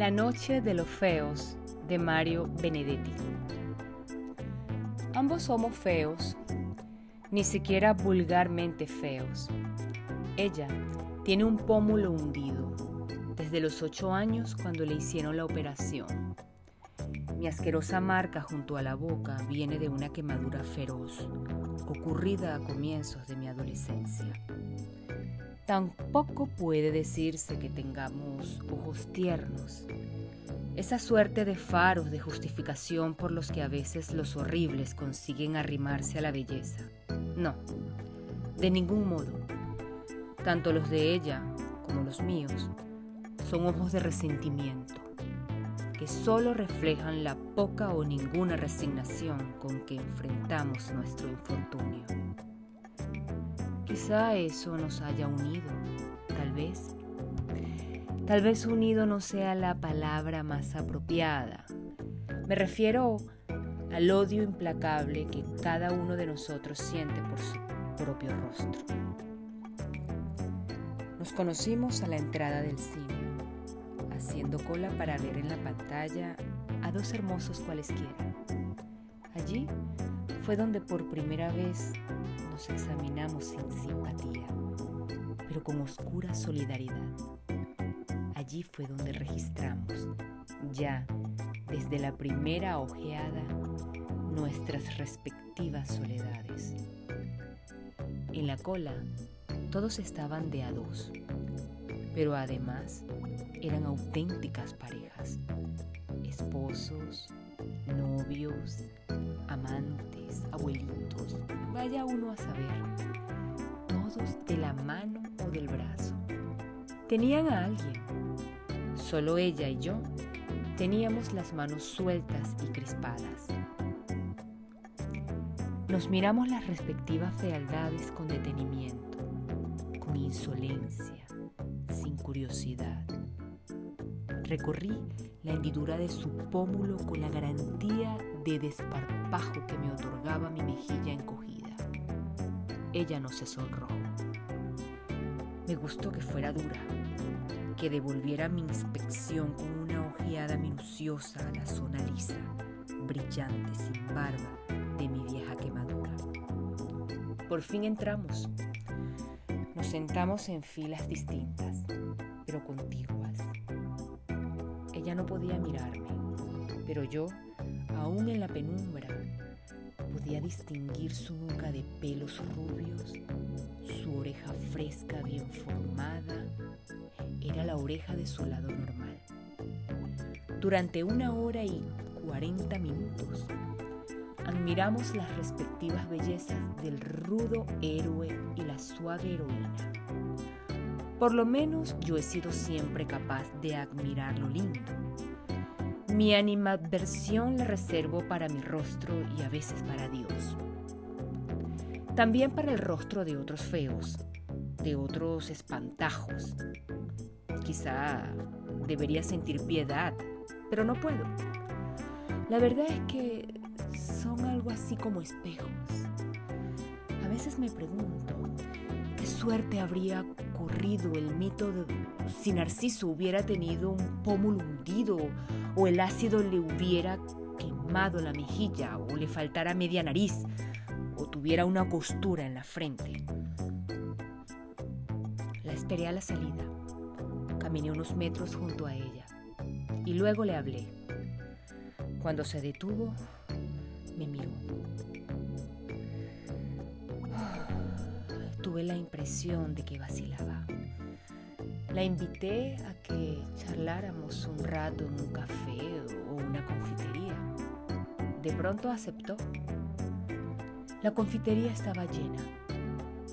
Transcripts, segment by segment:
La noche de los feos de Mario Benedetti. Ambos somos feos, ni siquiera vulgarmente feos. Ella tiene un pómulo hundido desde los ocho años cuando le hicieron la operación. Mi asquerosa marca junto a la boca viene de una quemadura feroz, ocurrida a comienzos de mi adolescencia. Tampoco puede decirse que tengamos ojos tiernos, esa suerte de faros de justificación por los que a veces los horribles consiguen arrimarse a la belleza. No, de ningún modo. Tanto los de ella como los míos son ojos de resentimiento, que solo reflejan la poca o ninguna resignación con que enfrentamos nuestro infortunio. Quizá eso nos haya unido, tal vez. Tal vez unido no sea la palabra más apropiada. Me refiero al odio implacable que cada uno de nosotros siente por su propio rostro. Nos conocimos a la entrada del cine, haciendo cola para ver en la pantalla a dos hermosos cualesquiera. Allí fue donde por primera vez examinamos sin simpatía, pero con oscura solidaridad. Allí fue donde registramos, ya desde la primera ojeada, nuestras respectivas soledades. En la cola, todos estaban de a dos, pero además eran auténticas parejas, esposos, novios, amantes, abuelitos, vaya uno a saber, todos de la mano o del brazo. Tenían a alguien, solo ella y yo teníamos las manos sueltas y crispadas. Nos miramos las respectivas fealdades con detenimiento, con insolencia, sin curiosidad. Recorrí la hendidura de su pómulo con la garantía de desparpajo que me otorgaba mi mejilla encogida. Ella no se sonrojó. Me gustó que fuera dura, que devolviera mi inspección con una ojeada minuciosa a la zona lisa, brillante, sin barba, de mi vieja quemadura. Por fin entramos. Nos sentamos en filas distintas, pero contiguas. Ella no podía mirarme, pero yo, aún en la penumbra, podía distinguir su nuca de pelos rubios, su oreja fresca bien formada, era la oreja de su lado normal. Durante una hora y cuarenta minutos, admiramos las respectivas bellezas del rudo héroe y la suave heroína. Por lo menos yo he sido siempre capaz de admirar lo lindo. Mi animadversión la reservo para mi rostro y a veces para Dios. También para el rostro de otros feos, de otros espantajos. Quizá debería sentir piedad, pero no puedo. La verdad es que son algo así como espejos. A veces me pregunto, ¿qué suerte habría corrido el mito de si Narciso hubiera tenido un pómulo hundido o el ácido le hubiera quemado la mejilla o le faltara media nariz o tuviera una costura en la frente? La esperé a la salida. Caminé unos metros junto a ella y luego le hablé. Cuando se detuvo, me miró. Tuve la impresión de que vacilaba. La invité a que charláramos un rato en un café o una confitería. De pronto aceptó. La confitería estaba llena,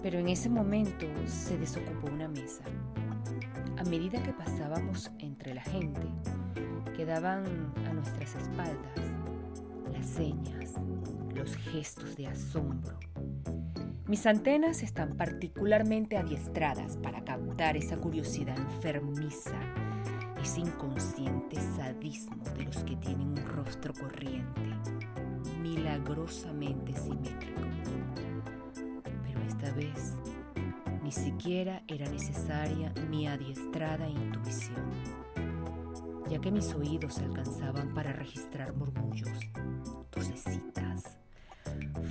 pero en ese momento se desocupó una mesa. A medida que pasábamos entre la gente, quedaban a nuestras espaldas las señas, los gestos de asombro. Mis antenas están particularmente adiestradas para captar esa curiosidad enfermiza, ese inconsciente sadismo de los que tienen un rostro corriente, milagrosamente simétrico. Pero esta vez ni siquiera era necesaria mi adiestrada intuición. ya que mis oídos alcanzaban para registrar murmullos, tosecitas,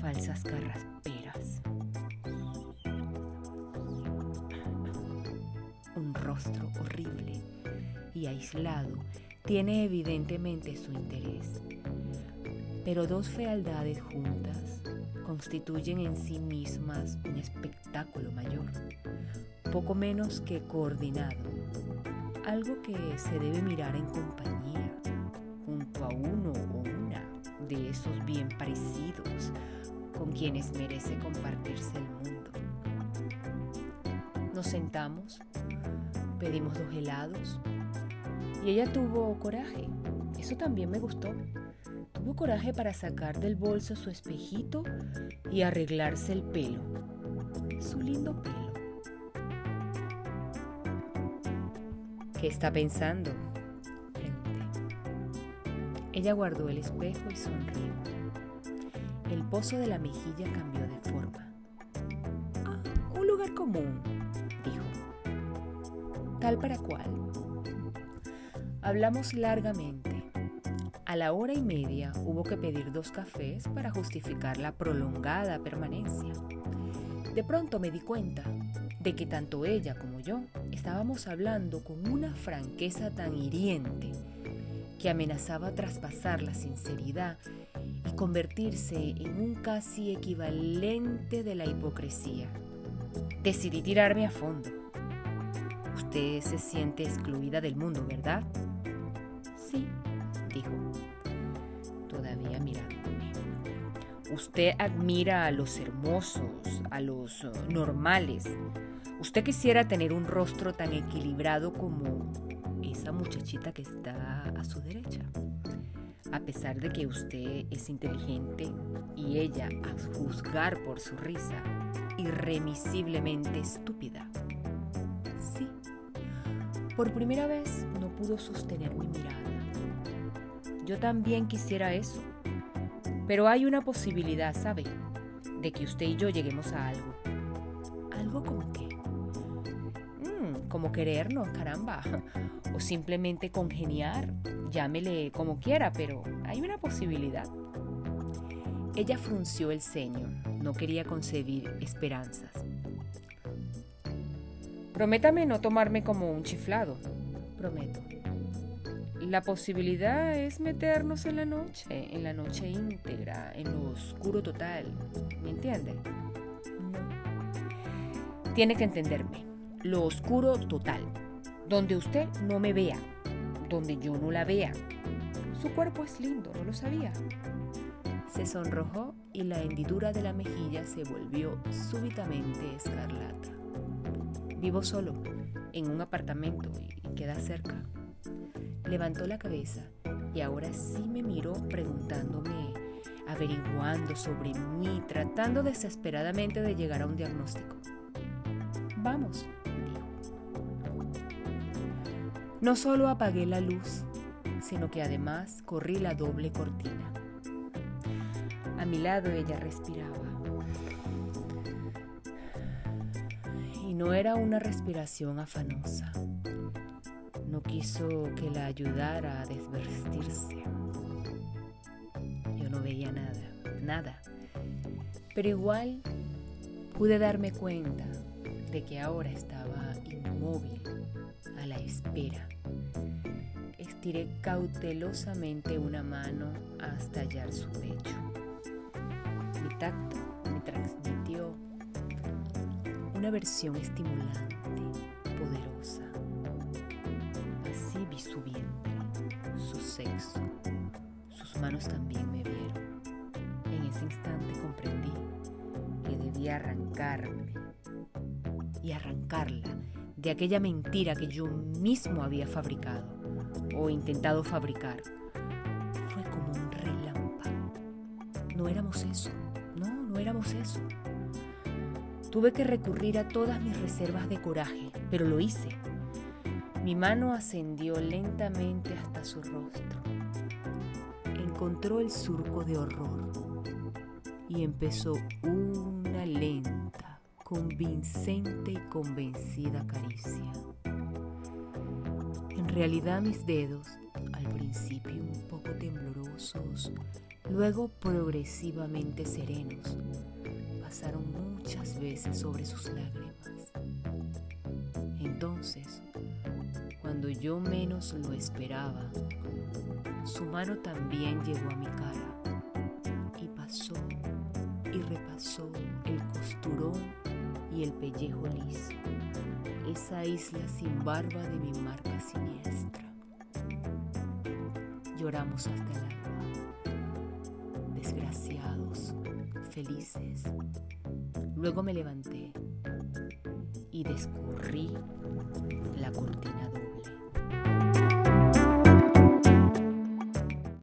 falsas carrasperas. Un rostro horrible y aislado tiene evidentemente su interés, pero dos fealdades juntas constituyen en sí mismas un espectáculo mayor, poco menos que coordinado, algo que se debe mirar en compañía, junto a uno de esos bien parecidos con quienes merece compartirse el mundo. Nos sentamos, pedimos dos helados y ella tuvo coraje. Eso también me gustó. Tuvo coraje para sacar del bolso su espejito y arreglarse el pelo. Su lindo pelo. ¿Qué está pensando? Ella guardó el espejo y sonrió. El pozo de la mejilla cambió de forma. Ah, un lugar común, dijo. Tal para cual. Hablamos largamente. A la hora y media hubo que pedir dos cafés para justificar la prolongada permanencia. De pronto me di cuenta de que tanto ella como yo estábamos hablando con una franqueza tan hiriente que amenazaba traspasar la sinceridad y convertirse en un casi equivalente de la hipocresía. Decidí tirarme a fondo. Usted se siente excluida del mundo, ¿verdad? Sí, dijo, todavía mirándome. Usted admira a los hermosos, a los uh, normales. Usted quisiera tener un rostro tan equilibrado como esa muchachita que está a su derecha. A pesar de que usted es inteligente y ella, a juzgar por su risa, irremisiblemente estúpida. Sí, por primera vez no pudo sostener mi mirada. Yo también quisiera eso. Pero hay una posibilidad, ¿sabe? De que usted y yo lleguemos a algo. ¿Algo como qué? Mm, como querernos, caramba. O simplemente congeniar. Llámele como quiera, pero hay una posibilidad. Ella frunció el ceño. No quería concebir esperanzas. Prométame no tomarme como un chiflado. Prometo. La posibilidad es meternos en la noche, en la noche íntegra, en lo oscuro total. ¿Me entiende? No. Tiene que entenderme. Lo oscuro total. Donde usted no me vea. Donde yo no la vea. Su cuerpo es lindo, ¿no lo sabía? Se sonrojó y la hendidura de la mejilla se volvió súbitamente escarlata. Vivo solo, en un apartamento y queda cerca. Levantó la cabeza y ahora sí me miró preguntándome, averiguando sobre mí, tratando desesperadamente de llegar a un diagnóstico. Vamos, No solo apagué la luz, sino que además corrí la doble cortina. A mi lado ella respiraba. Y no era una respiración afanosa no quiso que la ayudara a desvestirse. Yo no veía nada, nada. Pero igual pude darme cuenta que ahora estaba inmóvil, a la espera. Estiré cautelosamente una mano hasta hallar su pecho. Mi tacto me transmitió una versión estimulante, poderosa su vientre, su sexo. Sus manos también me vieron. En ese instante comprendí que debía arrancarme y arrancarla de aquella mentira que yo mismo había fabricado o intentado fabricar. Fue como un relámpago. No éramos eso, no, no éramos eso. Tuve que recurrir a todas mis reservas de coraje, pero lo hice mi mano ascendió lentamente hasta su rostro. Encontró el surco de horror y empezó una lenta, convincente y convencida caricia. En realidad mis dedos, al principio un poco temblorosos, luego progresivamente serenos, pasaron muchas veces sobre sus lágrimas. Entonces, cuando yo menos lo esperaba, su mano también llegó a mi cara y pasó y repasó y el pellejo liso, esa isla sin barba de mi marca siniestra. Lloramos hasta el alba, desgraciados, felices. Luego me levanté y descurrí la cortina.